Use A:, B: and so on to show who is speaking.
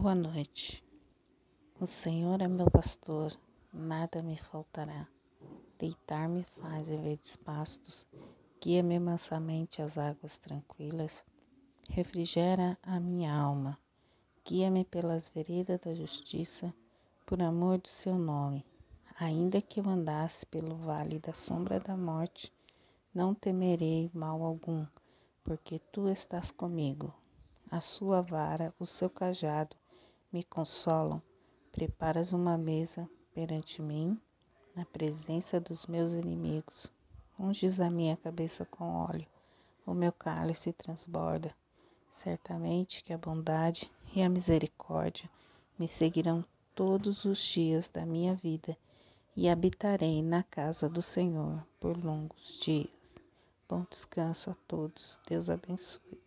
A: Boa noite. O Senhor é meu pastor, nada me faltará. Deitar-me faz em verdes pastos, guia-me mansamente às águas tranquilas, refrigera a minha alma, guia-me pelas veredas da justiça, por amor do seu nome. Ainda que eu andasse pelo vale da sombra da morte, não temerei mal algum, porque tu estás comigo a sua vara, o seu cajado me consolam. Preparas uma mesa perante mim, na presença dos meus inimigos. Unges a minha cabeça com óleo, o meu cálice transborda. Certamente que a bondade e a misericórdia me seguirão todos os dias da minha vida e habitarei na casa do Senhor por longos dias. Bom descanso a todos. Deus abençoe.